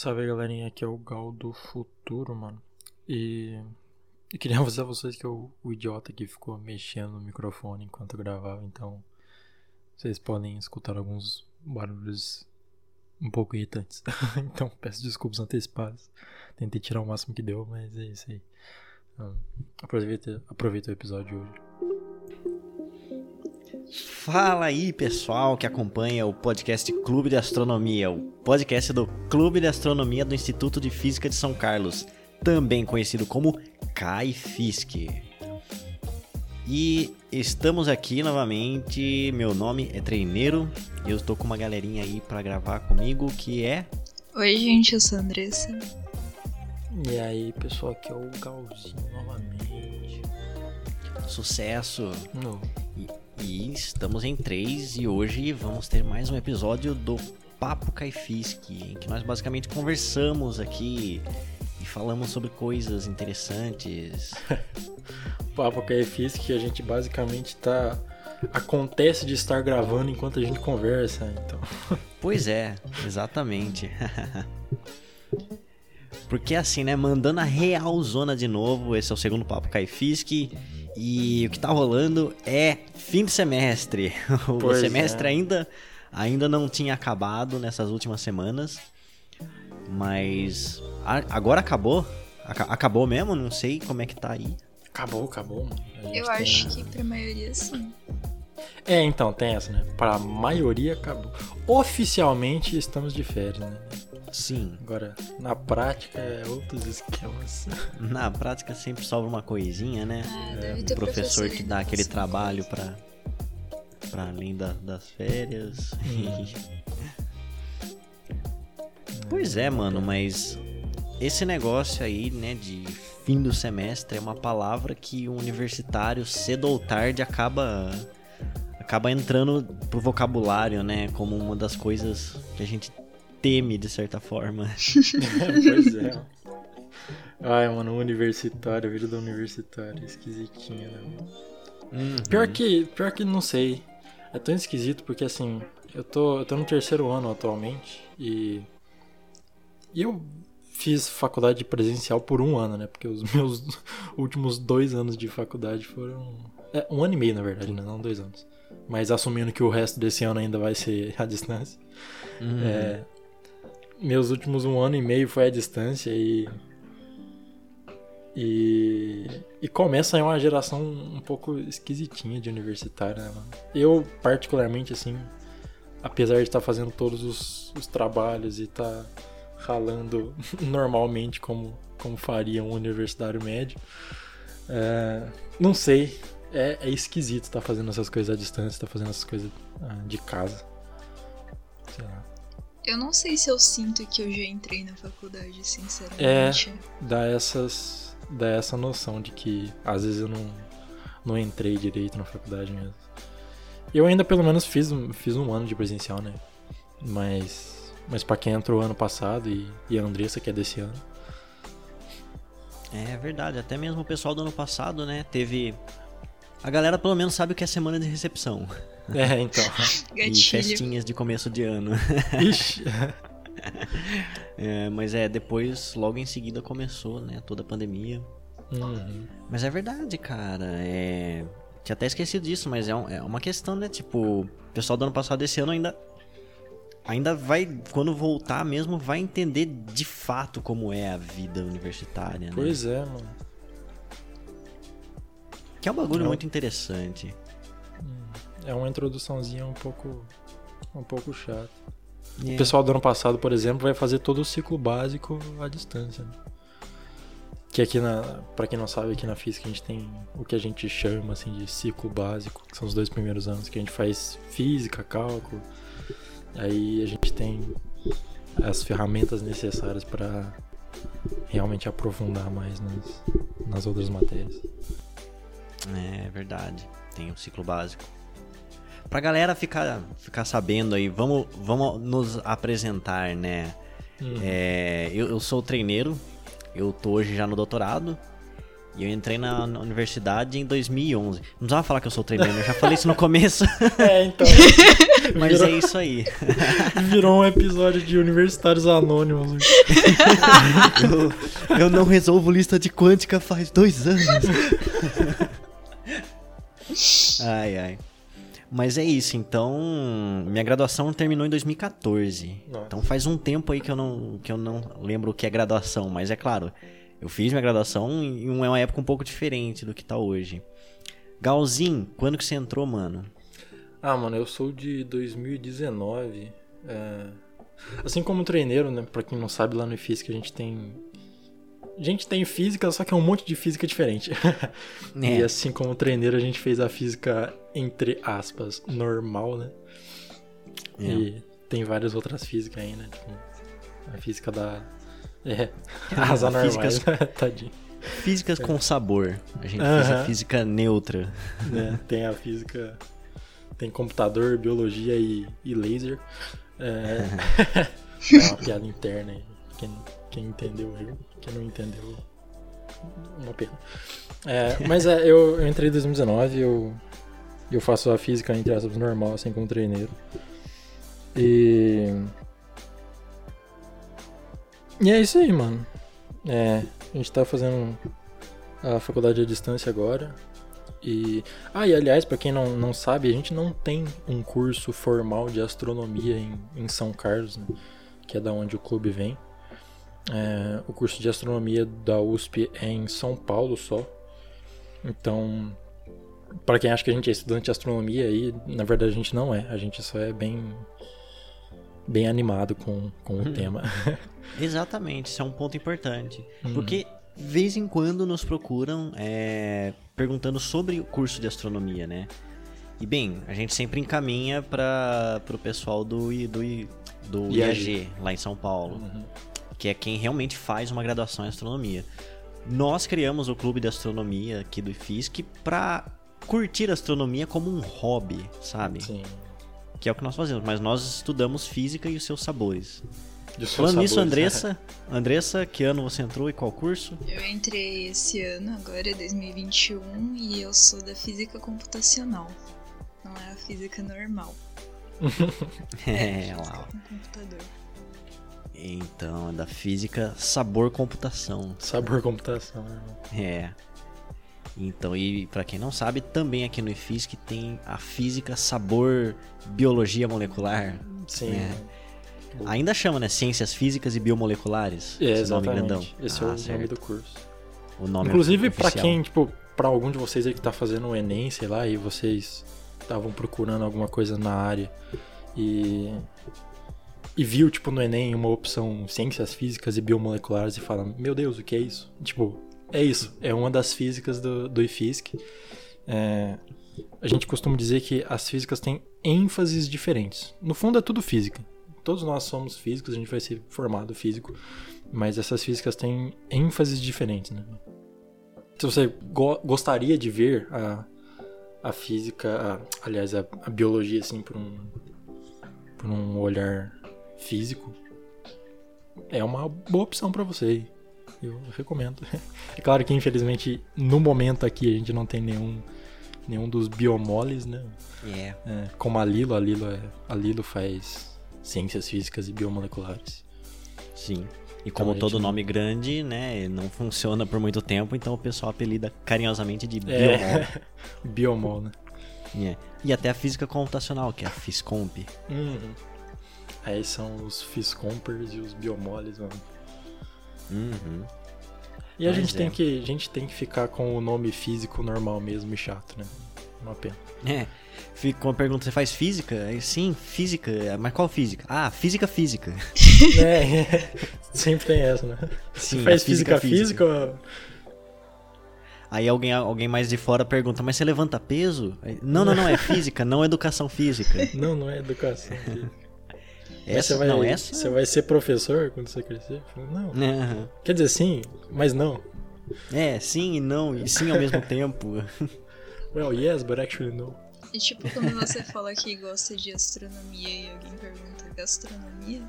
Salve galerinha, aqui é o Gal do futuro, mano. E eu queria avisar vocês que eu, o idiota que ficou mexendo no microfone enquanto eu gravava, então vocês podem escutar alguns barulhos um pouco irritantes. então peço desculpas antecipadas. Tentei tirar o máximo que deu, mas é isso aí. Então, aproveita, aproveita o episódio hoje. Fala aí, pessoal que acompanha o podcast Clube de Astronomia, o podcast do Clube de Astronomia do Instituto de Física de São Carlos, também conhecido como CAIFISC. E estamos aqui novamente. Meu nome é Treineiro e eu estou com uma galerinha aí para gravar comigo que é. Oi, gente, eu sou a Andressa. E aí, pessoal, aqui é o Galzinho novamente. Sucesso! No. E, estamos em três e hoje vamos ter mais um episódio do Papo Caifisque, em que nós basicamente conversamos aqui e falamos sobre coisas interessantes. Papo é que a gente basicamente tá. Acontece de estar gravando enquanto a gente conversa, então. Pois é, exatamente. Porque assim, né, mandando a real zona de novo, esse é o segundo papo Caifisk. E o que tá rolando é fim de semestre. O Pois semestre é. ainda, ainda não tinha acabado nessas últimas semanas. Mas agora acabou? Aca- acabou mesmo? Não sei como é que tá aí. Acabou, acabou, Eu tem- acho que pra maioria sim. É, então, tem essa, né? Pra maioria acabou. Oficialmente estamos de férias, né? Sim, Agora, na prática, é outros esquemas. na prática sempre sobra uma coisinha, né? Ah, É, professor que dá aquele trabalho pra, pra além da- das férias. pois é, mano, mas esse negócio aí, né, de fim do semestre é uma palavra que o universitário cedo ou tarde acaba acaba entrando pro vocabulário, né, como uma das coisas que a gente teme de certa forma. pois é. Ai, mano, universitário, vida do universitário, esquisitinho, né? mano? Pior que, pior que não sei. É tão esquisito porque assim, eu tô, eu tô no terceiro ano atualmente e e eu fiz faculdade presencial por um ano, né? Porque os meus últimos dois anos de faculdade foram é, um ano e meio na verdade, né? não dois anos. Mas assumindo que o resto desse ano ainda vai ser à distância. Uhum. É, meus últimos um ano e meio foi à distância e. E, e começa aí uma geração um pouco esquisitinha de universitário, né, mano? Eu, particularmente, assim, apesar de estar fazendo todos os, os trabalhos e estar ralando normalmente como, como faria um universitário médio, é, não sei, é, é esquisito estar fazendo essas coisas à distância, estar fazendo essas coisas ah, de casa. Sei lá. Eu não sei se eu sinto que eu já entrei na faculdade, sinceramente. dá essas dá essa noção de que às vezes eu não não entrei direito na faculdade mesmo. Eu ainda pelo menos fiz um, fiz um ano de presencial, né? Mas mas para quem entrou ano passado e, e a Andressa que é desse ano. É verdade, até mesmo o pessoal do ano passado, né, teve... A galera pelo menos sabe o que é semana de recepção. É, então. E festinhas de começo de ano. Ixi. É, mas é, depois, logo em seguida começou, né, toda a pandemia. Uhum. Mas é verdade, cara, é... Tinha até esquecido disso, mas é, um- é uma questão, né, tipo... O pessoal do ano passado, desse ano, ainda... Ainda vai, quando voltar mesmo, vai entender de fato como é a vida universitária, né? Pois é, mano. Que é um bagulho Não. muito interessante. É uma introduçãozinha um pouco um pouco chata. É. O pessoal do ano passado, por exemplo, vai fazer todo o ciclo básico à distância. né? Que aqui na, para quem não sabe, aqui na física a gente tem o que a gente chama assim de ciclo básico, que são os dois primeiros anos que a gente faz física, cálculo. Aí a gente tem as ferramentas necessárias para realmente aprofundar mais nas, nas outras matérias. É verdade. Tem o ciclo básico. Pra galera ficar, ficar sabendo aí, vamos, vamos nos apresentar, né? É, eu, eu sou treineiro, eu tô hoje já no doutorado. E eu entrei na, na universidade em 2011. Não precisava falar que eu sou treinador, eu já falei isso no começo. É, então. Mas Virou- é isso aí. Virou um episódio de Universitários Anônimos. Eu, eu não resolvo lista de quântica faz dois anos. Ai, ai. Mas é isso, então. Minha graduação terminou em 2014. Nossa. Então faz um tempo aí que eu, não, que eu não lembro o que é graduação, mas é claro, eu fiz minha graduação em uma época um pouco diferente do que tá hoje. Galzinho, quando que você entrou, mano? Ah, mano, eu sou de 2019. é, Assim como treineiro, né? Pra quem não sabe, lá no IFISC a gente tem. A gente tem física, só que é um monte de física diferente. É. E assim como treineiro, a gente fez a física, entre aspas, normal, né? É. E tem várias outras físicas aí, né? Tipo, a física da. É, as anormais, Físicas-? Tadinho. Físicas com sabor. A gente fez a física neutra. né? Tem a física. Tem computador, biologia e, e laser. É, é uma piada interna aí. Quem, quem entendeu, viu? Quem não entendeu, uma pena. É, mas é, eu, eu entrei em 2019, eu, eu faço a física, entre aspas, normal, assim como treineiro. E. E é isso aí, mano. É, a gente tá fazendo a faculdade à distância agora. E. Ah, e aliás, pra quem não, não sabe, a gente não tem um curso formal de astronomia em, em São Carlos, né? Que é da onde o clube vem. É, o curso de astronomia da USP é em São Paulo só. Então, pra quem acha que a gente é estudante de astronomia aí, na verdade a gente não é. A gente só é bem bem animado com, com o tema. Exatamente, isso é um ponto importante. Uhum. Porque, de vez em quando, nos procuram é, perguntando sobre o curso de astronomia, né? E, bem, a gente sempre encaminha para o pessoal do, do, do IAG. IAG, lá em São Paulo, Uhum. Que é quem realmente faz uma graduação em astronomia. Nós criamos o clube de astronomia aqui do IFISC para curtir a astronomia como um hobby, sabe? Sim. Que é o que nós fazemos, mas nós estudamos física e os seus sabores. Falando nisso, sabores, né? Andressa, Andressa, que ano você entrou e qual curso? Eu entrei esse ano, agora é 2021, e eu sou da física computacional. Não é a física normal, É, lá. com computador. Então, é da física sabor computação. Sabor computação, né? É. Então, e pra quem não sabe, também aqui no IFISC tem a física sabor biologia molecular. Sim. É. Ainda chama, né? Ciências físicas e biomoleculares. É, esse nome grandão. exatamente. Esse é Ah, o nome certo. do curso. O nome Inclusive, pra oficial. quem, tipo, pra algum de vocês aí que tá fazendo o Enem, sei lá, e vocês estavam procurando alguma coisa na área e. E viu, tipo, no Enem uma opção ciências físicas e biomoleculares e fala, meu Deus, o que é isso? Tipo, é isso. É uma das físicas do, do IFISC. É, a gente costuma dizer que as físicas têm ênfases diferentes. No fundo é tudo física. Todos nós somos físicos, a gente vai ser formado físico. Mas essas físicas têm ênfases diferentes, né? Se você go- gostaria de ver a, a física, a- aliás, a, a biologia, assim, por um, por um olhar físico, é uma boa opção pra você. Eu recomendo. É claro que, infelizmente, no momento aqui a gente não tem nenhum, nenhum dos biomoles, né? É. É, como a Lilo, a Lilo, é, a Lilo faz ciências físicas e biomoleculares. Sim. E como a gente todo não- nome grande, né, não funciona por muito tempo, então o pessoal apelida carinhosamente de biomol. É, biomol, né? É. E até a física computacional, que é a Fiscomp. Uhum. Aí são os Fiscompers e os biomoles, mano. Uhum. E a Mas gente, é. tem que, a gente tem que ficar com o nome físico normal mesmo e chato, né? Uma pena. É. Fica com a pergunta, você faz física? Aí, sim, física. Mas qual física? Ah, física física. é, sempre tem essa, né? Sim, Você faz a física física? Aí alguém, alguém mais de fora pergunta, mas você levanta peso? Não, não, não, é física, não educação física. Não, não é educação física. Essa, você vai, não, essa... Você vai ser professor quando você crescer? Não. Quer dizer, sim, mas não. É, sim e não, e sim ao mesmo tempo. Well, yes, but actually no. E tipo, quando você fala que gosta de astronomia e alguém pergunta gastronomia,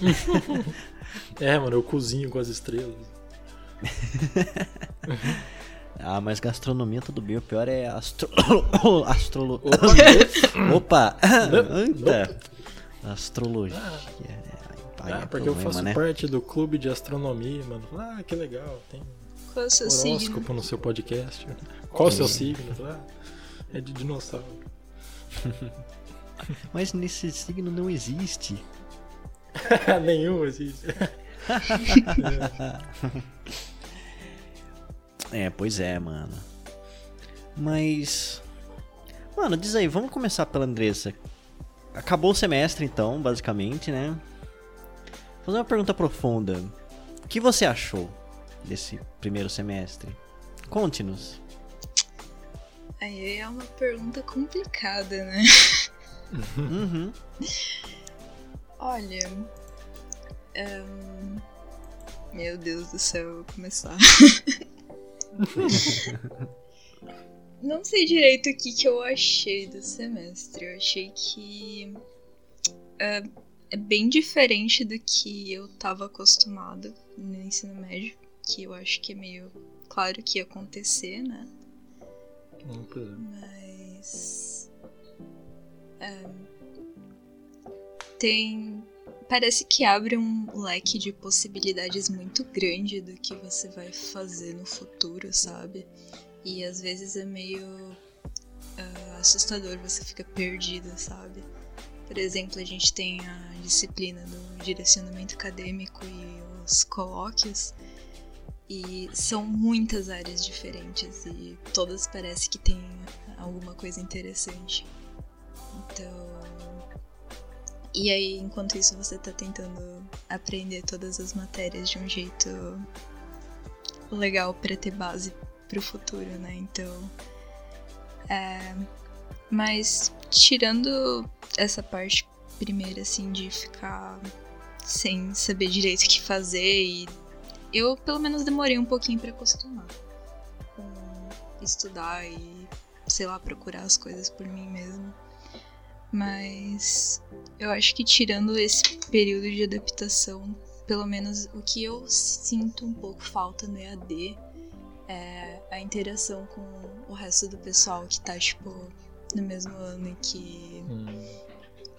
É, mano, eu cozinho com as estrelas. ah, mas gastronomia tudo bem. O pior é astro... astrolo... Opa! Anta! Astrologia. Ah, é, porque problema, eu faço né? parte do clube de astronomia, mano. Ah, que legal. Tem Qual é o seu horóscopo signo? no seu podcast. Qual é o seu signo? Ah, é de dinossauro. Mas nesse signo não existe. Nenhum existe. é, pois é, mano. Mas. Mano, diz aí, vamos começar pela Andressa. Acabou o semestre, então, basicamente, né? Vou fazer uma pergunta profunda. O que você achou desse primeiro semestre? Conte-nos. Aí é uma pergunta complicada, né? Uhum. Olha. Um... Meu Deus do céu, vou começar. Não sei direito o que, que eu achei do semestre. Eu achei que. É, é bem diferente do que eu tava acostumada no ensino médio. Que eu acho que é meio claro que ia acontecer, né? Mas. É, tem. Parece que abre um leque de possibilidades muito grande do que você vai fazer no futuro, sabe? E às vezes é meio uh, assustador, você fica perdido, sabe? Por exemplo, a gente tem a disciplina do direcionamento acadêmico e os colóquios. E são muitas áreas diferentes e todas parece que tem alguma coisa interessante. Então. E aí, enquanto isso, você tá tentando aprender todas as matérias de um jeito legal para ter base pro futuro, né? Então. É. Mas, tirando essa parte primeira, assim, de ficar sem saber direito o que fazer e eu pelo menos demorei um pouquinho para acostumar com estudar e sei lá procurar as coisas por mim mesmo. Mas eu acho que tirando esse período de adaptação, pelo menos o que eu sinto um pouco falta no EAD é a interação com o resto do pessoal que tá tipo no mesmo ano e que hum.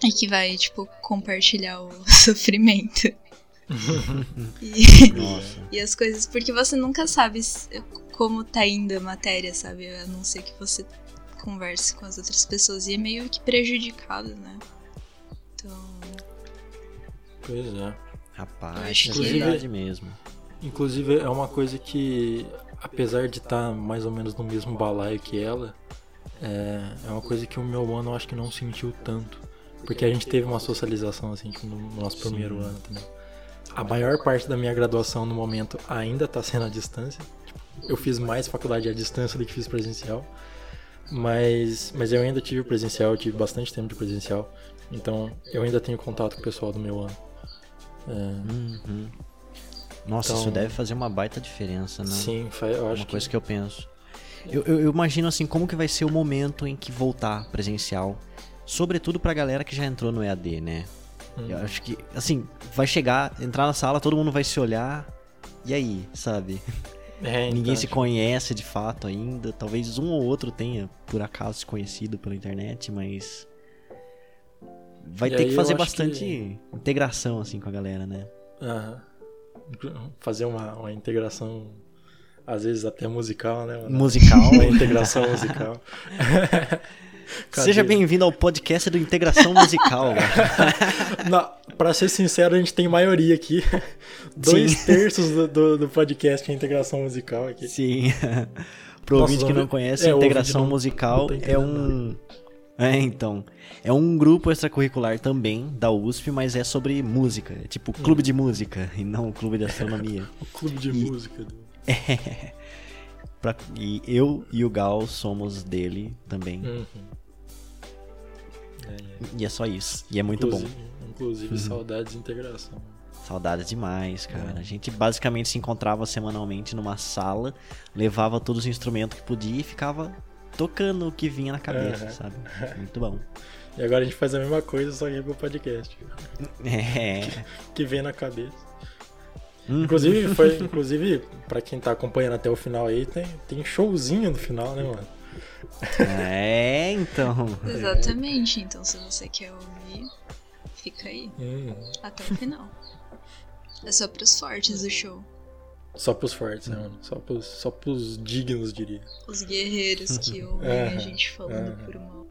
e que vai tipo compartilhar o sofrimento. e, e, as coisas, porque você nunca sabe como tá indo a matéria, sabe? A não ser que você converse com as outras pessoas. E é meio que prejudicado, né? Então. Pois é. Rapaz, é verdade mesmo. Inclusive, é uma coisa que, apesar de estar tá mais ou menos no mesmo balaio que ela, é, é uma coisa que o meu ano eu acho que não sentiu tanto. Porque a gente teve uma socialização assim, tipo, no nosso primeiro Sim. ano a maior parte da minha graduação no momento ainda está sendo à distância. Tipo, eu fiz mais faculdade à distância do que fiz presencial. Mas, mas eu ainda tive presencial, tive bastante tempo de presencial. Então eu ainda tenho contato com o pessoal do meu ano. É... Uhum. Nossa, então, isso deve fazer uma baita diferença, né? Sim, eu acho uma coisa que... que eu penso. Eu, eu, eu, imagino assim, como que vai ser o momento em que voltar presencial. Sobretudo pra galera que já entrou no EAD, né? Hum. Eu acho que, assim, vai chegar, entrar na sala, todo mundo vai se olhar. E aí, sabe? É, então, Ninguém se conhece de fato ainda. Talvez um ou outro tenha, por acaso, se conhecido pela internet, mas. Vai ter que fazer bastante que... integração, assim, com a galera, né? Aham. Fazer uma, uma integração às vezes até musical, né? Mano? Musical. Uma integração musical. Seja bem-vindo ao podcast do Integração Musical. Pra ser sincero, a gente tem maioria aqui. Dois Sim. terços do, do, do, podcast é integração musical aqui. Sim. Pro ouvinte que não conhece, é, integração não, musical não é um. É, então. É um grupo extracurricular também da USP, mas é sobre música. É tipo clube de música e não clube de astronomia. o clube de e... música. É. Pra... E eu e o Gal somos dele também. Uhum. É, é. E é só isso. E é muito inclusive, bom. Inclusive, uhum. saudades de integração. Saudades demais, cara. É. A gente basicamente se encontrava semanalmente numa sala, levava todos os instrumentos que podia e ficava tocando o que vinha na cabeça, uhum. sabe? Muito bom. E agora a gente faz a mesma coisa, só que pro podcast. É. Que, que vem na cabeça. Uhum. Inclusive, foi, inclusive, pra quem tá acompanhando até o final aí, tem, tem showzinho no final, né, mano? É, então. Exatamente. Então, se você quer ouvir, fica aí. Hum. Até o final. É só pros fortes do show. Só pros fortes, né, mano? Só pros, só pros dignos, diria. Os guerreiros que ouvem a gente falando por mal.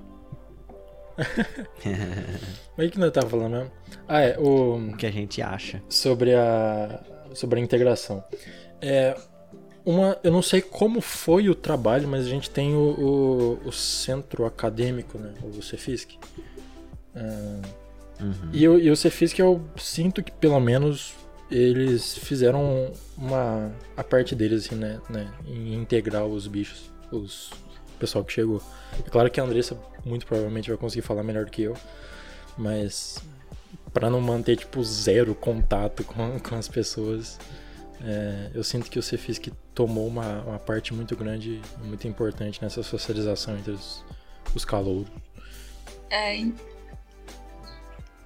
Mas o que nós tava falando mesmo? Ah, é, o... o que a gente acha. Sobre a, sobre a integração. É, uma, eu não sei como foi o trabalho, mas a gente tem o, o, o centro acadêmico, né? O Cefisc. Uh, uhum. e, e o Cefisc eu sinto que pelo menos eles fizeram uma a parte deles assim, né, né, em integrar os bichos, os pessoal que chegou. É claro que a Andressa muito provavelmente vai conseguir falar melhor do que eu, mas para não manter tipo zero contato com, com as pessoas, é, eu sinto que o Cefisc tomou uma, uma parte muito grande, muito importante nessa socialização entre os, os calouros. É,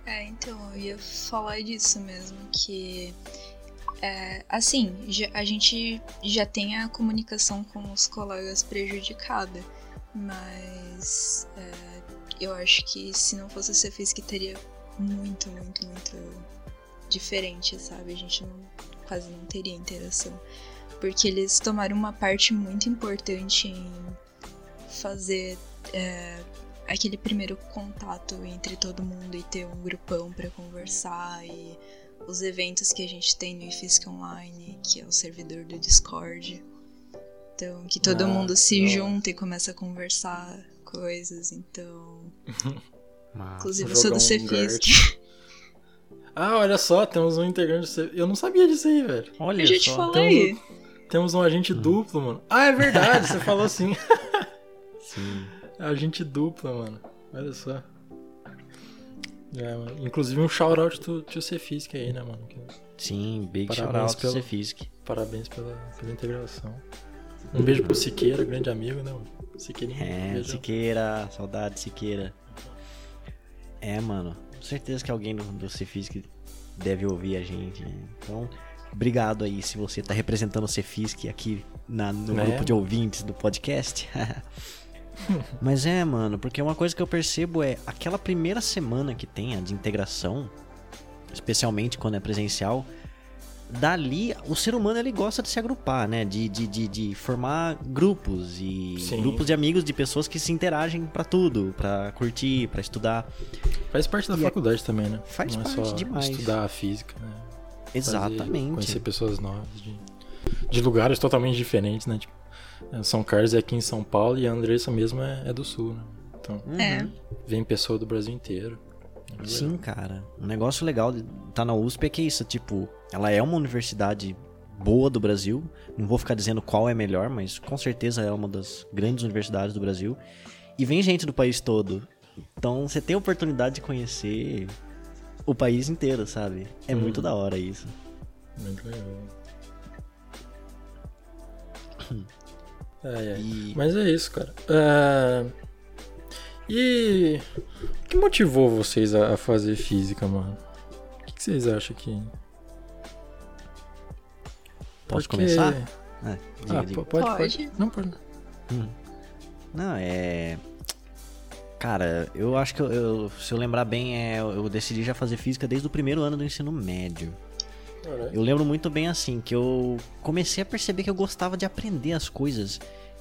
é, então, eu ia falar disso mesmo, que é, assim, já, a gente já tem a comunicação com os colegas prejudicada, mas é, eu acho que se não fosse o Cefis que teria muito, muito, muito diferente, sabe? A gente não, quase não teria interação. Porque eles tomaram uma parte muito importante em fazer é, aquele primeiro contato entre todo mundo e ter um grupão para conversar e os eventos que a gente tem no IFISC Online, que é o servidor do Discord. Então, que todo ah, mundo se junta e começa a conversar coisas, então. Inclusive, eu sou do Cefisk. ah, olha só, temos um integrante do Eu não sabia disso aí, velho. Olha eu já te falei. Temos, temos um agente hum. duplo, mano. Ah, é verdade, você falou assim. Sim. Agente dupla, mano. Olha só. É, inclusive um shout-out do Tio Cefisk aí, né, mano? Sim, big shout-out do Cefisk. Parabéns pela, pela integração. Um beijo pro Siqueira, grande amigo, né, mano? Siqueirinha. É, Siqueira, saudade Siqueira. É, mano, com certeza que alguém do, do Cefisk deve ouvir a gente. Né? Então, obrigado aí se você tá representando o Cefisk aqui na, no é. grupo de ouvintes do podcast. Mas é, mano, porque uma coisa que eu percebo é aquela primeira semana que tem a de integração, especialmente quando é presencial, dali o ser humano ele gosta de se agrupar, né? De, de, de, de formar grupos e Sim. grupos de amigos de pessoas que se interagem para tudo, para curtir, para estudar. Faz parte da e é faculdade é... também, né? Faz Não parte é só demais. Estudar a física, né? Exatamente. Fazer, conhecer pessoas novas de, de lugares totalmente diferentes, né? Tipo, é, São Carlos é aqui em São Paulo e a Andressa mesmo é, é do Sul, né? Então, é. vem pessoa do Brasil inteiro. É Sim, cara. Um negócio legal de estar tá na USP é que é isso, tipo, ela é uma universidade boa do Brasil. Não vou ficar dizendo qual é melhor, mas com certeza é uma das grandes universidades do Brasil. E vem gente do país todo. Então você tem a oportunidade de conhecer o país inteiro, sabe? É hum. muito da hora isso. Muito legal. É, é. E... Mas é isso, cara. Uh... E o que motivou vocês a fazer física, mano? O que vocês acham que. Pode Porque... começar? É, diga, ah, diga. Pode, pode, Não, pode. Hum. Não, é. Cara, eu acho que eu, eu, se eu lembrar bem, é, eu decidi já fazer física desde o primeiro ano do ensino médio. Eu lembro muito bem assim, que eu comecei a perceber que eu gostava de aprender as coisas.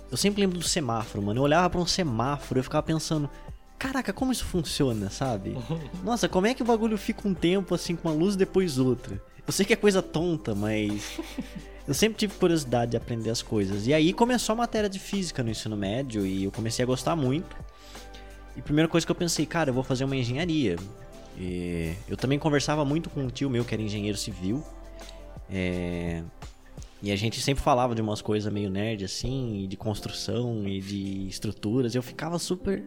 Eu sempre lembro do semáforo, mano. Eu olhava para um semáforo e eu ficava pensando, caraca, como isso funciona, sabe? Nossa, como é que o bagulho fica um tempo assim com uma luz depois outra? Eu sei que é coisa tonta, mas eu sempre tive curiosidade de aprender as coisas. E aí começou a matéria de física no ensino médio e eu comecei a gostar muito. E a primeira coisa que eu pensei, cara, eu vou fazer uma engenharia. E eu também conversava muito com um tio meu que era engenheiro civil. É... E a gente sempre falava de umas coisas meio nerd assim, de construção e de estruturas. Eu ficava super,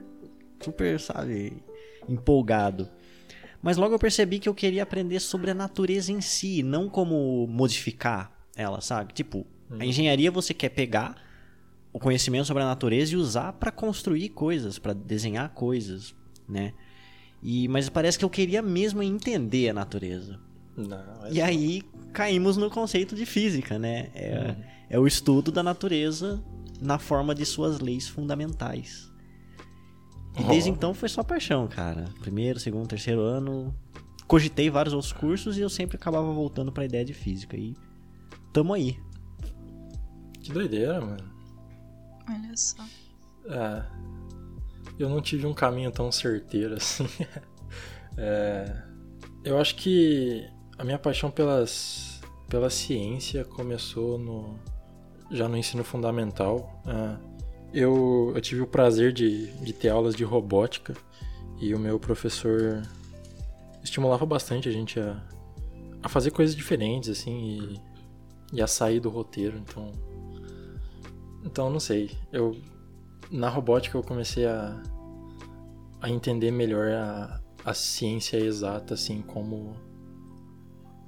super, sabe, empolgado. Mas logo eu percebi que eu queria aprender sobre a natureza em si, não como modificar ela, sabe? Tipo, a uhum. engenharia você quer pegar o conhecimento sobre a natureza e usar para construir coisas, para desenhar coisas, né? E, mas parece que eu queria mesmo entender a natureza. Não, é e só... aí caímos no conceito de física, né? É, uhum. é o estudo da natureza na forma de suas leis fundamentais. E oh. desde então foi só paixão, cara. Primeiro, segundo, terceiro ano, cogitei vários outros cursos e eu sempre acabava voltando para a ideia de física. E tamo aí. Que doideira, mano. Olha só. É, eu não tive um caminho tão certeiro assim. é, eu acho que a minha paixão pelas, pela ciência começou no, já no ensino fundamental. É, eu, eu tive o prazer de, de ter aulas de robótica e o meu professor estimulava bastante a gente a, a fazer coisas diferentes, assim, e, e a sair do roteiro. Então, então não sei. Eu na robótica eu comecei a, a entender melhor a, a ciência exata, assim, como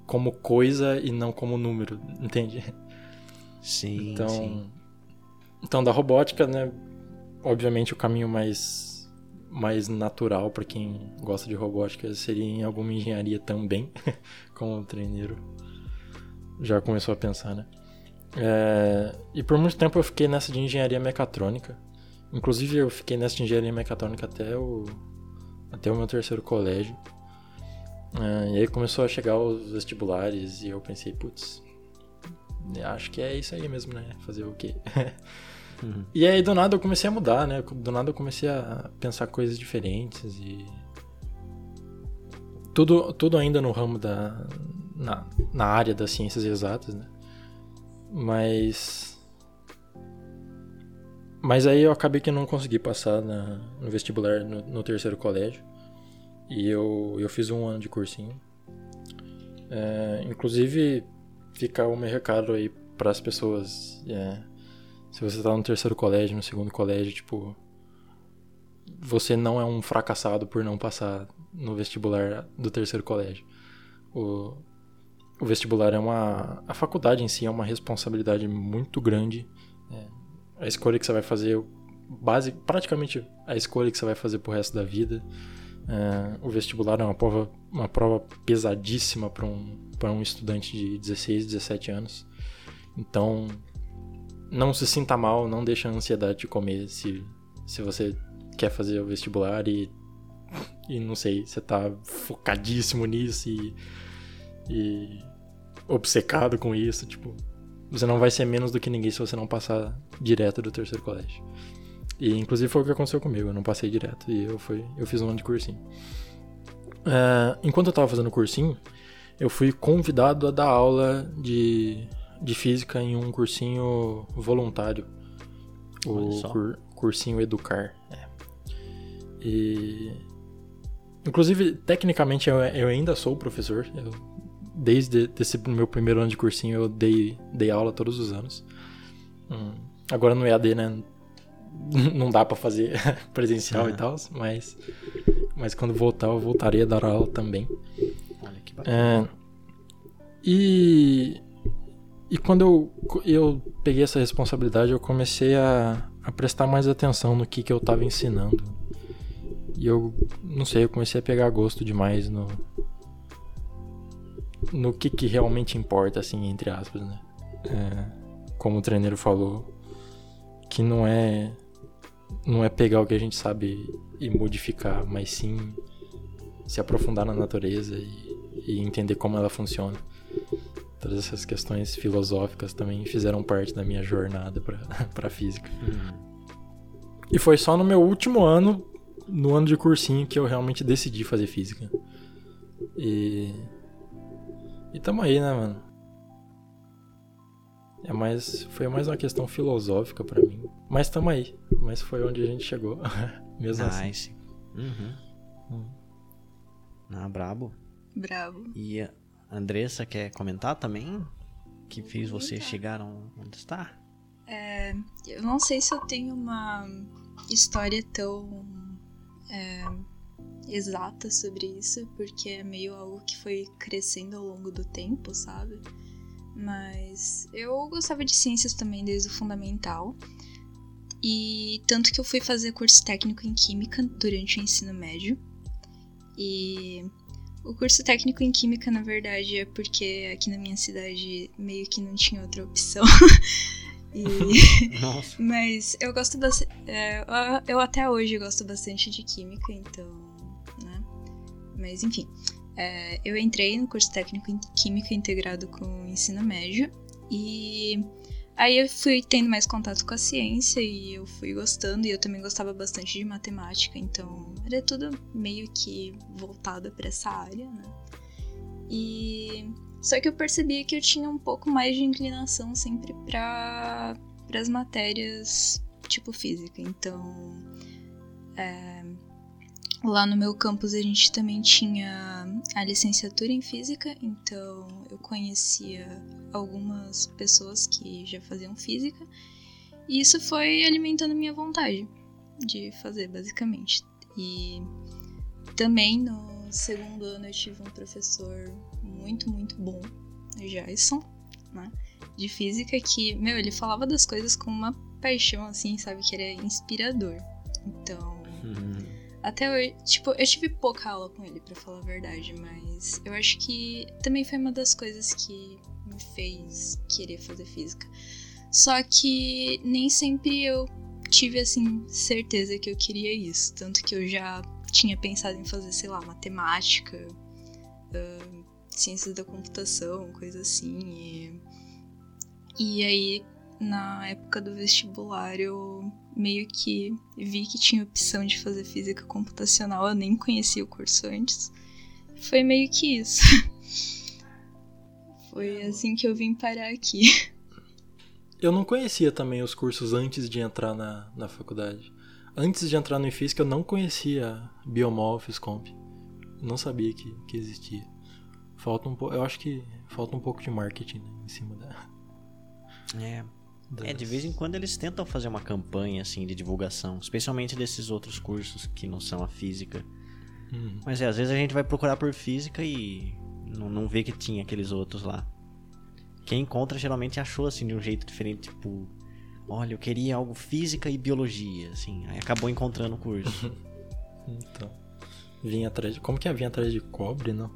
como coisa e não como número, entende? Sim. Então, sim. então da robótica, né? Obviamente o caminho mais mais natural para quem gosta de robótica seria em alguma engenharia também, como o treineiro já começou a pensar, né? É, e por muito tempo eu fiquei nessa de engenharia mecatrônica. Inclusive eu fiquei nessa engenharia mecatrônica até o, até o meu terceiro colégio. É, e aí começou a chegar os vestibulares e eu pensei, putz, acho que é isso aí mesmo, né? Fazer o quê? Uhum. E aí do nada eu comecei a mudar, né? Do nada eu comecei a pensar coisas diferentes e. Tudo, tudo ainda no ramo da. Na, na área das ciências exatas, né? Mas. Mas aí eu acabei que não consegui passar na, no vestibular no, no, terceiro colégio. E eu, eu fiz um ano de cursinho. É, inclusive, fica o meu recado aí para as pessoas. É, se você tá no terceiro colégio, no segundo colégio, tipo. Você não é um fracassado por não passar no vestibular do terceiro colégio. O, o vestibular é uma. A faculdade em si é uma responsabilidade muito grande. A escolha que você vai fazer, base, praticamente a escolha que você vai fazer pro resto da vida. É, o vestibular é uma prova, uma prova pesadíssima para um, um estudante de 16, 17 anos. Então, não se sinta mal, não deixa a ansiedade te comer se, se você quer fazer o vestibular e, e não sei, você tá focadíssimo nisso e, e obcecado com isso, tipo, você não vai ser menos do que ninguém se você não passar direto do terceiro colégio. E inclusive foi o que aconteceu comigo, eu não passei direto e eu, fui, eu fiz um ano de cursinho. Uh, enquanto eu tava fazendo o cursinho, eu fui convidado a dar aula de de física em um cursinho voluntário. O cur, cursinho Educar. É. E. Inclusive, tecnicamente eu, eu ainda sou professor. Eu, desde esse meu primeiro ano de cursinho eu dei, dei aula todos os anos. Hum, agora no EAD, né? Não dá para fazer presencial e tal, mas, mas quando voltar eu voltarei a dar aula também. Olha que bacana. É, e e quando eu, eu peguei essa responsabilidade, eu comecei a, a prestar mais atenção no que, que eu estava ensinando. E eu, não sei, eu comecei a pegar gosto demais no. No que, que realmente importa, assim, entre aspas, né? É, como o treineiro falou, que não é. Não é pegar o que a gente sabe e modificar, mas sim se aprofundar na natureza e, e entender como ela funciona todas essas questões filosóficas também fizeram parte da minha jornada para física. Uhum. E foi só no meu último ano, no ano de cursinho, que eu realmente decidi fazer física. E. E tamo aí, né, mano? É mais, foi mais uma questão filosófica para mim. Mas tamo aí. Mas foi onde a gente chegou. Mesmo assim. nice. assim. Uhum. Hum. Ah, brabo. Brabo. E Andressa quer comentar também? Que fez você chegar onde está? É, eu não sei se eu tenho uma história tão é, exata sobre isso, porque é meio algo que foi crescendo ao longo do tempo, sabe? Mas eu gostava de ciências também desde o fundamental. E tanto que eu fui fazer curso técnico em química durante o ensino médio. E O curso técnico em Química, na verdade, é porque aqui na minha cidade meio que não tinha outra opção. e... Mas eu gosto bastante. É, eu até hoje gosto bastante de Química, então. Mas enfim. É, eu entrei no curso técnico em Química integrado com o ensino médio e aí eu fui tendo mais contato com a ciência e eu fui gostando e eu também gostava bastante de matemática, então era tudo meio que voltado para essa área, né? E só que eu percebia que eu tinha um pouco mais de inclinação sempre para as matérias tipo física, então é, Lá no meu campus a gente também tinha a licenciatura em física, então eu conhecia algumas pessoas que já faziam física, e isso foi alimentando minha vontade de fazer, basicamente. E também no segundo ano eu tive um professor muito, muito bom, Jason, né, de física, que, meu, ele falava das coisas com uma paixão, assim, sabe, que era inspirador. Então. Uhum até hoje, tipo, eu tive pouca aula com ele, para falar a verdade, mas eu acho que também foi uma das coisas que me fez querer fazer física. Só que nem sempre eu tive, assim, certeza que eu queria isso. Tanto que eu já tinha pensado em fazer, sei lá, matemática, uh, ciências da computação, coisa assim. E, e aí, na época do vestibular, eu meio que vi que tinha opção de fazer física computacional, eu nem conhecia o curso antes. Foi meio que isso. Foi assim que eu vim parar aqui. Eu não conhecia também os cursos antes de entrar na, na faculdade. Antes de entrar no física eu não conhecia Biomol, Fiscomp. Não sabia que, que existia. Falta um pouco. Eu acho que falta um pouco de marketing né, em cima da. É, é, de vez em quando eles tentam fazer uma campanha assim de divulgação, especialmente desses outros cursos que não são a física. Uhum. Mas é, às vezes a gente vai procurar por física e não, não vê que tinha aqueles outros lá. Quem encontra geralmente achou assim de um jeito diferente, tipo, olha, eu queria algo física e biologia, assim, aí acabou encontrando o curso. então, vinha atrás de, como que é? Vinha atrás de cobre, não?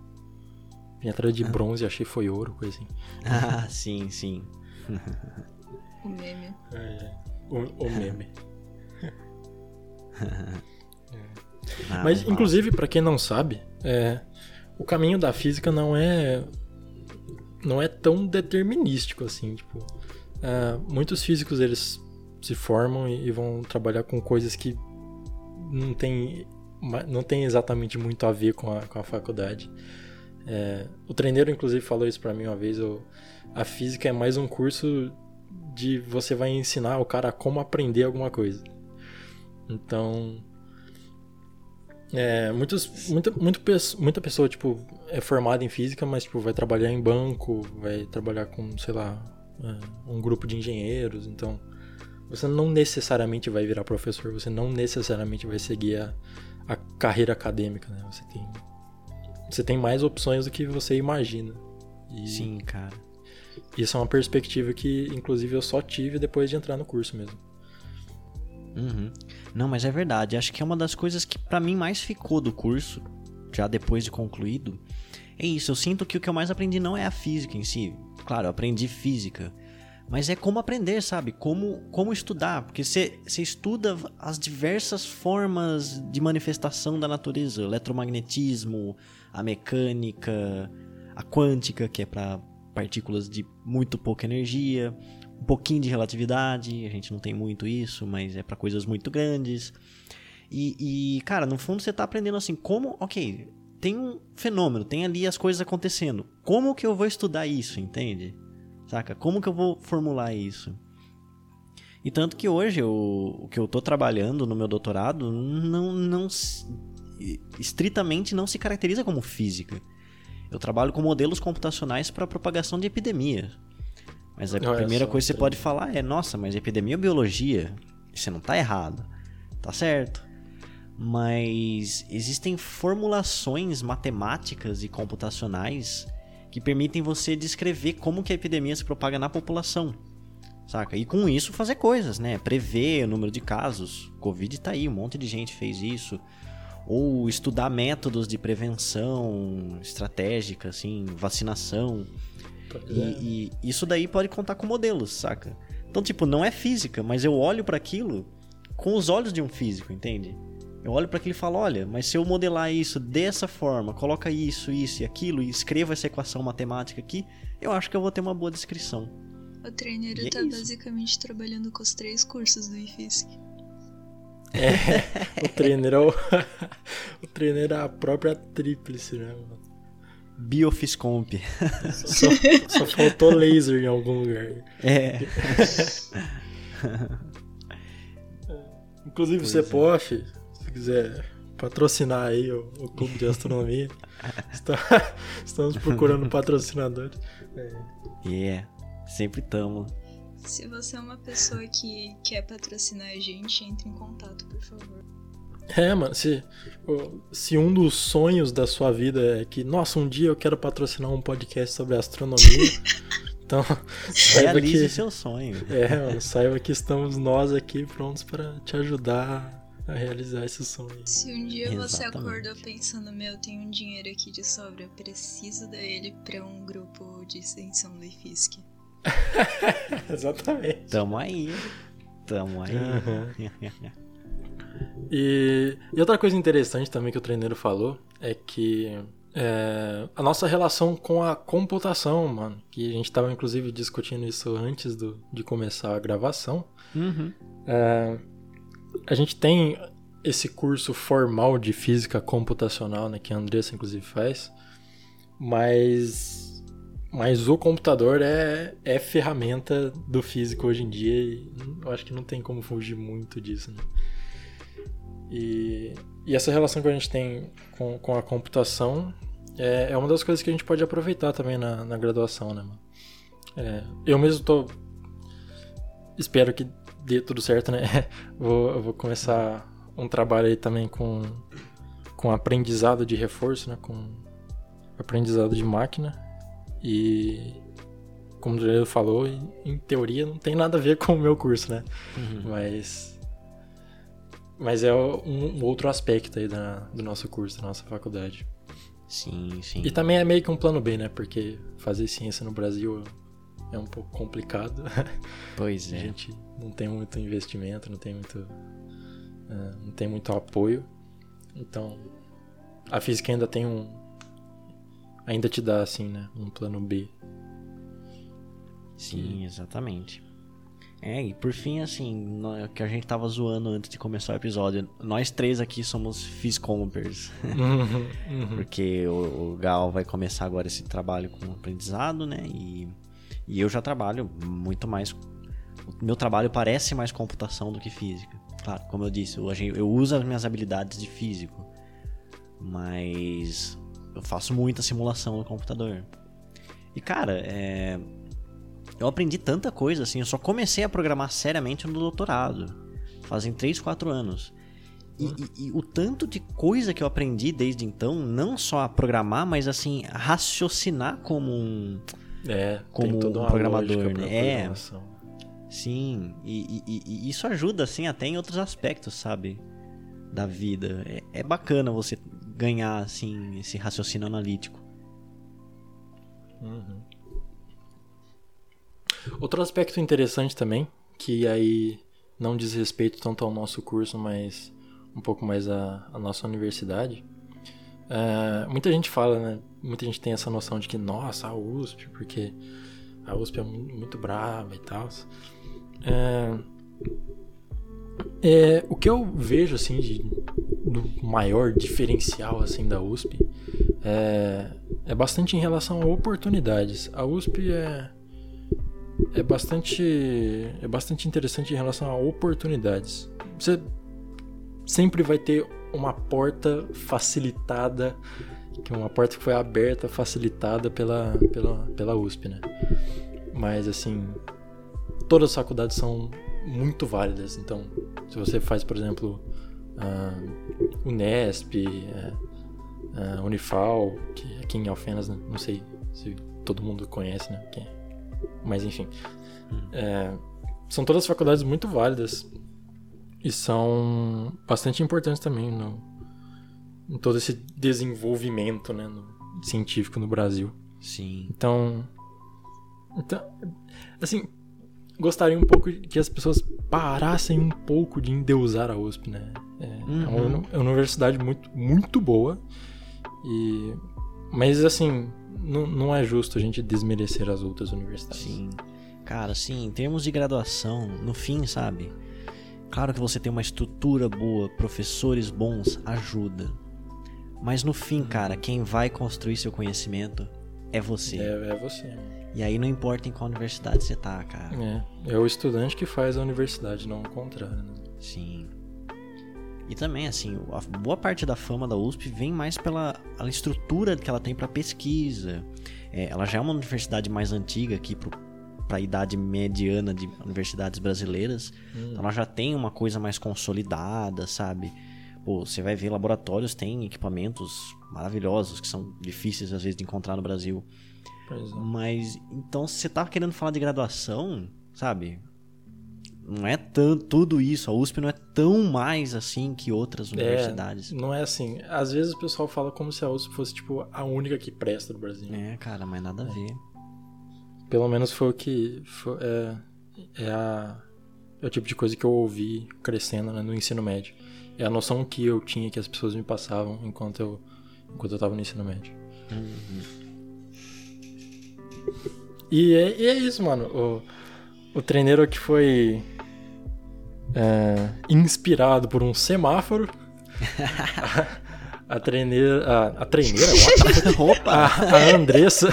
Vinha atrás de ah. bronze, achei foi ouro, coisa assim. Ah, sim, sim. O meme. É, o, o meme. é. Mas, inclusive, para quem não sabe, é, o caminho da física não é não é tão determinístico assim, tipo, é, muitos físicos eles se formam e, e, vão trabalhar com coisas que não tem não tem exatamente muito a ver com a, com a faculdade. É, o treineiro inclusive falou isso para mim uma vez, eu, a física é mais um curso de você vai ensinar o cara como aprender alguma coisa. Então, é, muitos, muita, muita, muita pessoa, tipo, é formada em física, mas, tipo, vai trabalhar em banco, vai trabalhar com, sei lá, é, um grupo de engenheiros, então você não necessariamente vai virar professor, você não necessariamente vai seguir a, a carreira acadêmica, né? Você tem, você tem mais opções do que você imagina. E, Sim, cara. Isso é uma perspectiva que, inclusive, eu só tive depois de entrar no curso mesmo. Uhum. Não, mas é verdade. Acho que é uma das coisas que para mim mais ficou do curso, já depois de concluído, é isso. Eu sinto que o que eu mais aprendi não é a física em si. Claro, eu aprendi física. Mas é como aprender, sabe? Como, como estudar. Porque você estuda as diversas formas de manifestação da natureza: o eletromagnetismo, a mecânica, a quântica, que é para partículas de muito pouca energia, um pouquinho de relatividade, a gente não tem muito isso, mas é para coisas muito grandes. E, e, cara, no fundo você tá aprendendo assim, como, ok, tem um fenômeno, tem ali as coisas acontecendo. Como que eu vou estudar isso, entende? Saca? Como que eu vou formular isso? E tanto que hoje eu, o que eu tô trabalhando no meu doutorado não, não estritamente não se caracteriza como física. Eu trabalho com modelos computacionais para propagação de epidemias. Mas a Olha primeira só, coisa que você pode falar é: nossa, mas epidemia ou biologia? Você não está errado. Tá certo. Mas existem formulações matemáticas e computacionais que permitem você descrever como que a epidemia se propaga na população. Saca? E com isso fazer coisas, né? Prever o número de casos. Covid tá aí, um monte de gente fez isso ou estudar métodos de prevenção estratégica, assim, vacinação. E, é. e, isso daí pode contar com modelos, saca? Então, tipo, não é física, mas eu olho para aquilo com os olhos de um físico, entende? Eu olho para aquilo e falo, olha, mas se eu modelar isso dessa forma, coloca isso, isso e aquilo, e escreva essa equação matemática aqui, eu acho que eu vou ter uma boa descrição. O treineiro e tá é basicamente trabalhando com os três cursos do IFISC. É, o treineiro é o, o treineiro é a própria tríplice, né, mano? Biofiscomp. Só, só faltou laser em algum lugar. É. Inclusive, pois você é. pode, se quiser patrocinar aí o, o Clube de Astronomia, está, estamos procurando patrocinadores. É. Yeah, sempre estamos. Se você é uma pessoa que quer patrocinar a gente, entre em contato, por favor. É, mano, se, se um dos sonhos da sua vida é que, nossa, um dia eu quero patrocinar um podcast sobre astronomia, então saiba Realize que seu sonho. É, mano, saiba que estamos nós aqui prontos para te ajudar a realizar esse sonho. Se um dia Exatamente. você acordou pensando, meu, tem um dinheiro aqui de sobra, eu preciso dar ele para um grupo de extensão do IFISC. Exatamente. Tamo aí. Tamo aí. Uhum. e, e, outra coisa interessante também que o treineiro falou é que é, a nossa relação com a computação, mano, que a gente estava inclusive discutindo isso antes do, de começar a gravação. Uhum. É, a gente tem esse curso formal de física computacional, né, que a Andressa inclusive faz, mas mas o computador é, é ferramenta do físico hoje em dia e eu acho que não tem como fugir muito disso, né? E, e essa relação que a gente tem com, com a computação é, é uma das coisas que a gente pode aproveitar também na, na graduação, né, mano? É, eu mesmo tô. Espero que dê tudo certo, né? vou, eu vou começar um trabalho aí também com, com aprendizado de reforço, né? Com aprendizado de máquina e como o Juliano falou, em teoria não tem nada a ver com o meu curso, né? Uhum. Mas mas é um, outro aspecto aí da, do nosso curso, da nossa faculdade. Sim, sim. E também é meio que um plano B, né? Porque fazer ciência no Brasil é um pouco complicado. Pois é. A gente não tem muito investimento, não tem muito, uh, não tem muito apoio. Então, a física ainda tem um, ainda te dá, assim, né? Um plano B. Sim, exatamente. É, e por fim, assim, que a gente tava zoando antes de começar o episódio, nós três aqui somos Fiscompers. Uhum, uhum. Porque o, o, Gal vai começar agora esse trabalho com aprendizado, né? E, e eu já trabalho muito mais. O meu trabalho parece mais computação do que física. Claro, como eu disse, eu, eu uso as minhas habilidades de físico. Mas eu faço muita simulação no computador. E cara, é... eu aprendi tanta coisa assim. Eu só comecei a programar seriamente no doutorado. Fazem 3, 4 anos. E, hum. e, e, o tanto de coisa que eu aprendi desde então, não só a programar, mas assim, a raciocinar como um. É, como um programador, né? É. Sim, e, e, isso ajuda, assim, até em outros aspectos, sabe? Da vida. É, é bacana você ganhar assim esse raciocínio analítico. Uhum. Outro aspecto interessante também, que aí não diz respeito tanto ao nosso curso, mas um pouco mais à, à nossa universidade. É, muita gente fala, né? Muita gente tem essa noção de que, nossa, a USP, porque a USP é muito brava e tal. É, é, o que eu vejo, assim, de, do maior diferencial assim da USP é, é bastante em relação a oportunidades. A USP é é bastante é bastante interessante em relação a oportunidades. Você sempre vai ter uma porta facilitada, que uma porta que foi aberta, facilitada pela pela pela USP, né? Mas assim, todas as faculdades são muito válidas. Então, se você faz, por exemplo, uh, Unesp, uh, Unifal, que aqui em Alfenas, né? não sei se todo mundo conhece, né? Mas enfim. É, são todas faculdades muito válidas e são bastante importantes também no, em todo esse desenvolvimento né, no, científico no Brasil. Sim. Então, então, assim, gostaria um pouco que as pessoas parassem um pouco de endeusar a USP, né? É, uhum. é, uma, uhum. é uma, universidade muito, muito boa. E, mas, assim, não, não é justo a gente desmerecer as outras universidades. Sim. Cara, assim, em termos de graduação, no fim, sabe? Claro que você tem uma estrutura boa, professores bons, ajuda. Mas no fim, cara, quem vai construir seu conhecimento é você. É, é você. E aí não importa em qual universidade você tá, cara. É, é o estudante que faz a universidade, não o contrário, né? Sim. E também, assim, a boa parte da fama da USP vem mais pela estrutura que ela tem para pesquisa. É, ela já é uma universidade mais antiga aqui para a idade mediana de universidades brasileiras. Hum. Então ela já tem uma coisa mais consolidada, sabe? Pô, você vai ver laboratórios, tem equipamentos maravilhosos que são difíceis às vezes de encontrar no Brasil. É. Mas então se você tá querendo falar de graduação, sabe? Não é tanto tudo isso. A USP não é tão mais assim que outras é, universidades. É, não é assim. Às vezes o pessoal fala como se a USP fosse tipo a única que presta no Brasil. É, cara, mas nada a ver. Pelo menos foi o que foi, é, é, a, é o tipo de coisa que eu ouvi crescendo né, no ensino médio. É a noção que eu tinha que as pessoas me passavam enquanto eu enquanto eu tava no ensino médio. Uhum. E é, e é isso, mano. O, o treineiro que foi é, inspirado por um semáforo. a, a treineira. A, a treineira? Opa! A, a Andressa.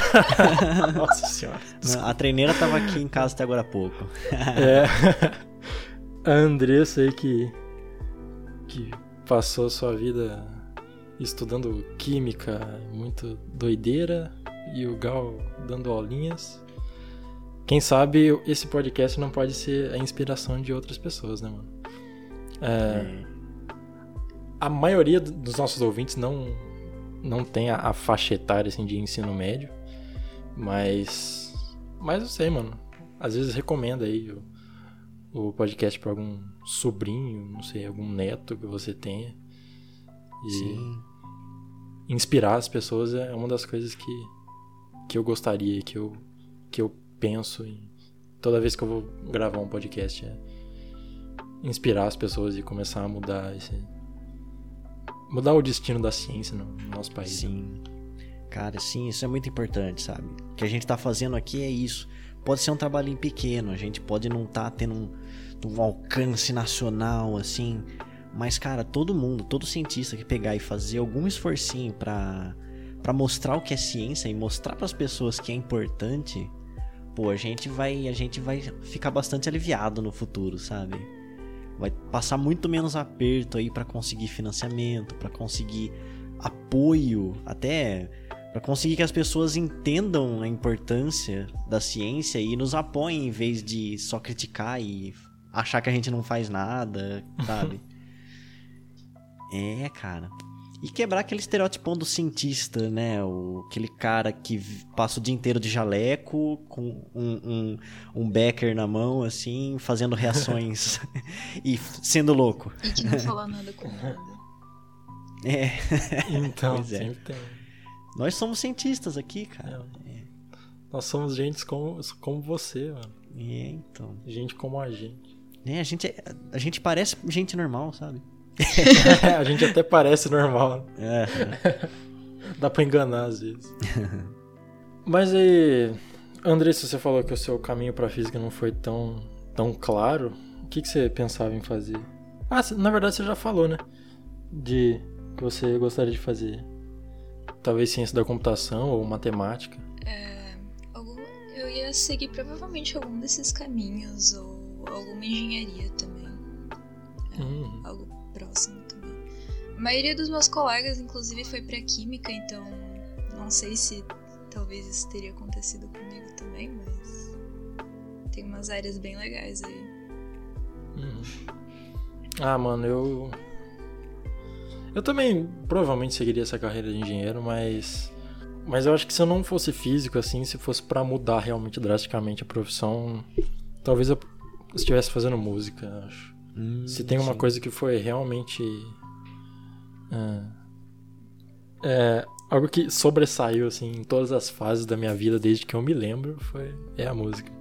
Nossa senhora. A treineira tava aqui em casa até agora há pouco. é. A Andressa aí que. que passou sua vida estudando química muito doideira e o Gal dando aulinhas. Quem sabe esse podcast não pode ser a inspiração de outras pessoas, né, mano? É, a maioria dos nossos ouvintes não, não tem a, a faixa etária assim, de ensino médio, mas. Mas eu sei, mano. Às vezes recomenda aí o, o podcast para algum sobrinho, não sei, algum neto que você tenha. E Sim. inspirar as pessoas é uma das coisas que, que eu gostaria, que eu, que eu penso em toda vez que eu vou gravar um podcast é inspirar as pessoas e começar a mudar esse mudar o destino da ciência no nosso país. Sim. Cara, sim, isso é muito importante, sabe? O que a gente tá fazendo aqui é isso. Pode ser um trabalhinho pequeno, a gente pode não tá tendo um, um alcance nacional assim, mas cara, todo mundo, todo cientista que pegar e fazer algum esforcinho para para mostrar o que é ciência e mostrar para as pessoas que é importante, pô, a gente vai, a gente vai ficar bastante aliviado no futuro, sabe? Vai passar muito menos aperto aí para conseguir financiamento, para conseguir apoio, até para conseguir que as pessoas entendam a importância da ciência e nos apoiem em vez de só criticar e achar que a gente não faz nada, sabe? é, cara. E quebrar aquele estereotipão do cientista, né? O, aquele cara que passa o dia inteiro de jaleco, com um, um, um becker na mão, assim, fazendo reações e sendo louco. E que não fala nada com nada. É. Então, é. sempre tem. Nós somos cientistas aqui, cara. É. Nós somos gente como, como você, mano. É, então. Gente como a gente. É, a gente, é, a gente parece gente normal, sabe? a gente até parece normal. É. Dá pra enganar às vezes. Mas aí, André, se você falou que o seu caminho pra física não foi tão, tão claro, o que, que você pensava em fazer? Ah, na verdade você já falou, né? De que você gostaria de fazer. Talvez ciência da computação ou matemática. É, algum, eu ia seguir provavelmente algum desses caminhos ou alguma engenharia também. É, uhum. Algo próximo também. A maioria dos meus colegas, inclusive, foi para química, então não sei se talvez isso teria acontecido comigo também, mas tem umas áreas bem legais aí. Uhum. Ah, mano, eu. Eu também provavelmente seguiria essa carreira de engenheiro, mas. Mas eu acho que se eu não fosse físico, assim, se fosse para mudar realmente drasticamente a profissão, talvez eu estivesse fazendo música, acho. Hum, Se tem uma sim. coisa que foi realmente. Uh, É, algo que sobressaiu, assim, em todas as fases da minha vida, desde que eu me lembro, foi, é a música.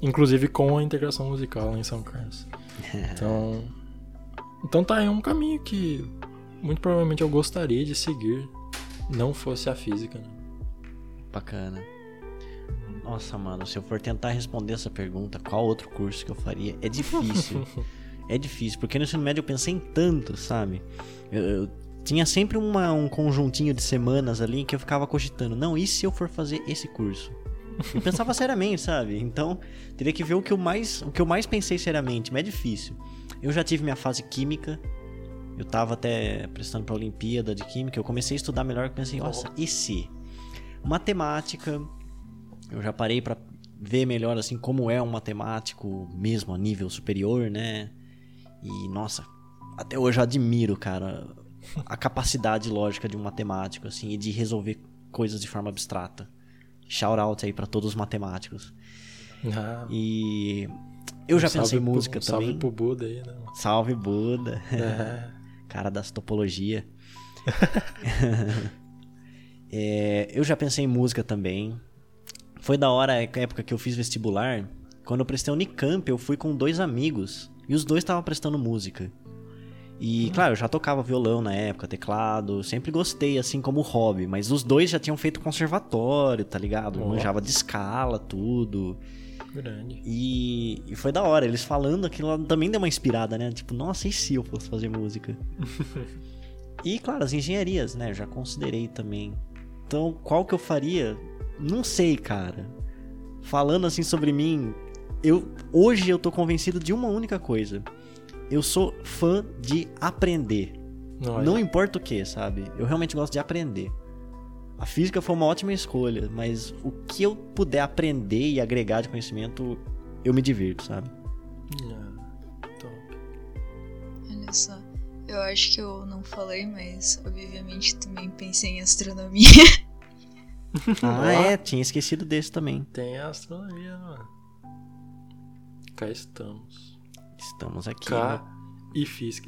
Inclusive com a integração musical lá em São Carlos. Então, então tá aí um caminho que muito provavelmente eu gostaria de seguir, não fosse a física, né? Bacana. Nossa, mano, se eu for tentar responder essa pergunta, qual outro curso que eu faria? É difícil. é difícil, porque no ensino médio eu pensei em tanto, sabe? Eu, eu tinha sempre uma, um conjuntinho de semanas ali em que eu ficava cogitando, não, e se eu for fazer esse curso? Eu pensava seriamente, sabe? Então, teria que ver o que eu mais, o que eu mais pensei seriamente, mas é difícil. Eu já tive minha fase química. Eu tava até prestando para a Olimpíada de Química, eu comecei a estudar melhor, e pensei, nossa, e se? Matemática, eu já parei para ver melhor assim como é um matemático mesmo a nível superior, né? E nossa, até hoje eu admiro, cara, a capacidade lógica de um matemático, assim, e de resolver coisas de forma abstrata. Shout out aí para todos os matemáticos. Ah, e eu já pensei em música pro, também. Salve pro Buda aí, né? Salve Buda. É. Cara das topologia. é, eu já pensei em música também. Foi da hora a época que eu fiz vestibular. Quando eu prestei Unicamp, eu fui com dois amigos. E os dois estavam prestando música. E, claro, eu já tocava violão na época, teclado, sempre gostei, assim, como hobby. Mas os dois já tinham feito conservatório, tá ligado? Oh. Manjava de escala, tudo. Grande. E, e foi da hora, eles falando aquilo também deu uma inspirada, né? Tipo, nossa, e se eu fosse fazer música? e, claro, as engenharias, né? Eu já considerei também. Então, qual que eu faria? Não sei, cara. Falando assim sobre mim, eu hoje eu tô convencido de uma única coisa eu sou fã de aprender. Olha. Não importa o que, sabe? Eu realmente gosto de aprender. A física foi uma ótima escolha, mas o que eu puder aprender e agregar de conhecimento, eu me divirto, sabe? Ah, top. Olha só, eu acho que eu não falei, mas obviamente também pensei em astronomia. ah, é, tinha esquecido desse também. Tem a astronomia, mano. Cá estamos. Estamos aqui. K e Fisk.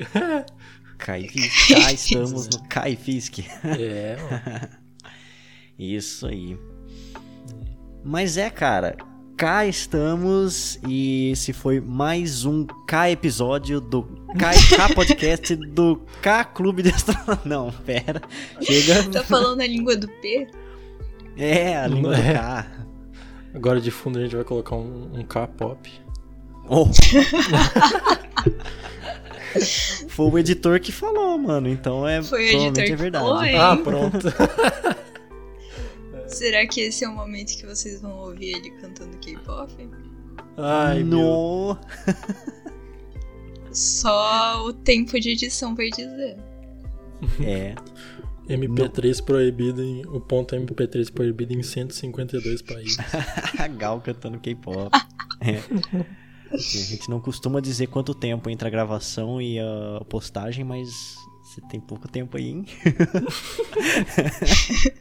K e Fisk. Cá estamos no K e Fisk. É, mano. Isso aí. Mas é, cara, cá estamos e esse foi mais um K episódio do K, K Podcast do K Clube de Astronomia. Não, pera. Chega. Tá falando a língua do P? É, a língua é. do K. Agora de fundo a gente vai colocar um, um K-pop. Oh. Foi o editor que falou, mano. Então é Foi o editor é verdade. Foi. Ah, pronto. Será que esse é o momento que vocês vão ouvir ele cantando K-pop? Ai, não. Só o tempo de edição vai dizer. É. MP3 no... proibido em. O ponto MP3 proibido em 152 países. Gal cantando K-pop. é. A gente não costuma dizer quanto tempo entre a gravação e a postagem, mas você tem pouco tempo aí, hein?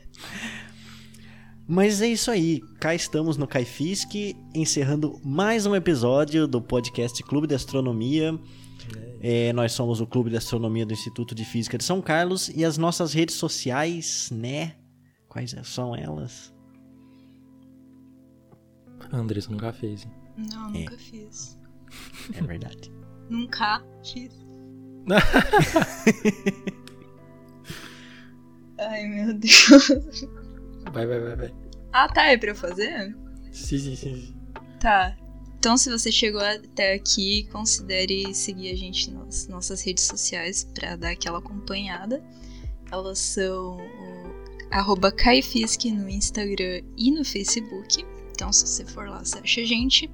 Mas é isso aí, cá estamos no Caifisk, encerrando mais um episódio do podcast Clube de Astronomia. É, nós somos o Clube de Astronomia do Instituto de Física de São Carlos e as nossas redes sociais, né? Quais são elas? A Andressa nunca fez. Hein? Não, é. nunca fiz. É verdade. nunca fiz. Ai, meu Deus. Vai, vai, vai, vai. Ah, tá. É pra eu fazer? Sim, sim, sim. Tá. Então, se você chegou até aqui, considere seguir a gente nas nossas redes sociais para dar aquela acompanhada. Elas são o arroba Caifisk no Instagram e no Facebook. Então, se você for lá, você acha a gente.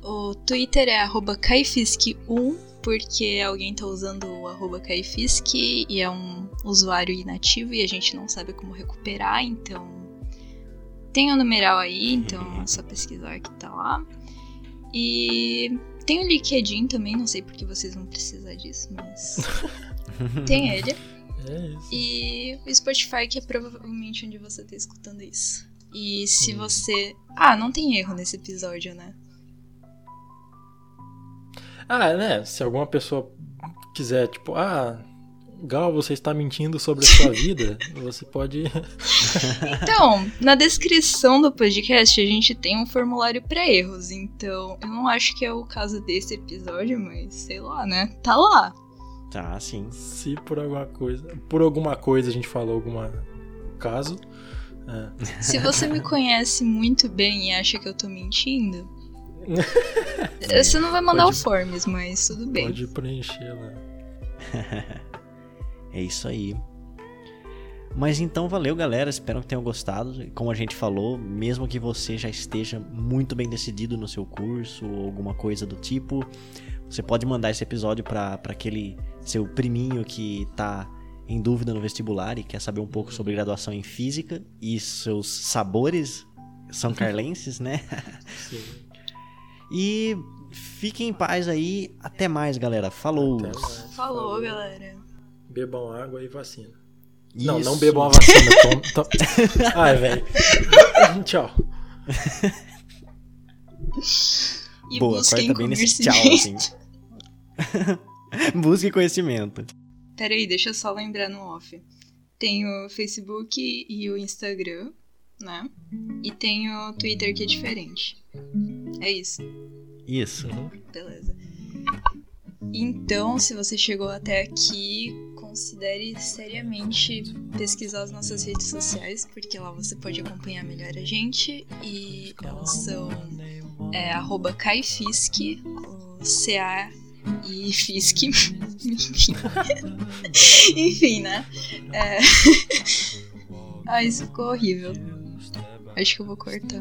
O Twitter é caifisk1, porque alguém tá usando o arroba caifisk e é um usuário inativo e a gente não sabe como recuperar, então tem o um numeral aí, então é só pesquisar que tá lá. E tem o LinkedIn também, não sei porque vocês vão precisar disso, mas tem ele. É isso. E o Spotify, que é provavelmente onde você tá escutando isso. E se hum. você. Ah, não tem erro nesse episódio, né? Ah, né? Se alguma pessoa quiser, tipo, ah, Gal, você está mentindo sobre a sua vida? Você pode. então, na descrição do podcast a gente tem um formulário para erros. Então, eu não acho que é o caso desse episódio, mas sei lá, né? Tá lá. Tá, sim. Se por alguma coisa. Por alguma coisa a gente falou algum caso. É. Se você me conhece muito bem e acha que eu tô mentindo. você não vai mandar pode, o forms, mas tudo bem. Pode preencher lá. é isso aí. Mas então valeu, galera. Espero que tenham gostado. Como a gente falou, mesmo que você já esteja muito bem decidido no seu curso ou alguma coisa do tipo, você pode mandar esse episódio para aquele seu priminho que tá em dúvida no vestibular e quer saber um pouco sobre graduação em física e seus sabores são carlenses, né? Sim. E fiquem em paz aí. Até mais, galera. Falou. Mais. Falou, galera. Bebam água e vacina. Isso. Não, não bebam a vacina. tom, tom... Ai, velho. Tchau. E Boa, corta bem nesse tchau, assim. Busque conhecimento. Peraí, deixa eu só lembrar no off. Tem o Facebook e o Instagram, né? E tem o Twitter que é diferente. É isso. Isso. Beleza. Então, se você chegou até aqui, considere seriamente pesquisar as nossas redes sociais, porque lá você pode acompanhar melhor a gente. E elas são é, arroba Caifisk, o C-A e Fisk. Enfim. Enfim, né? É... ah, isso ficou horrível. Acho que eu vou cortar.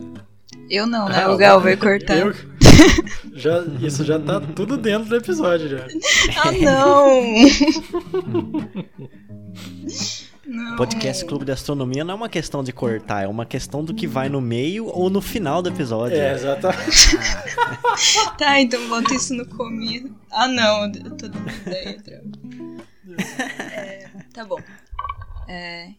Eu não, né? Ah, o Gal vai cortar. Eu... já, isso já tá tudo dentro do episódio já. Ah, não! Não. Podcast Clube de Astronomia não é uma questão de cortar, é uma questão do que vai no meio ou no final do episódio. É, exatamente. tá, então bota isso no começo. Ah, não, eu tô dando ideia. É, tá bom. É,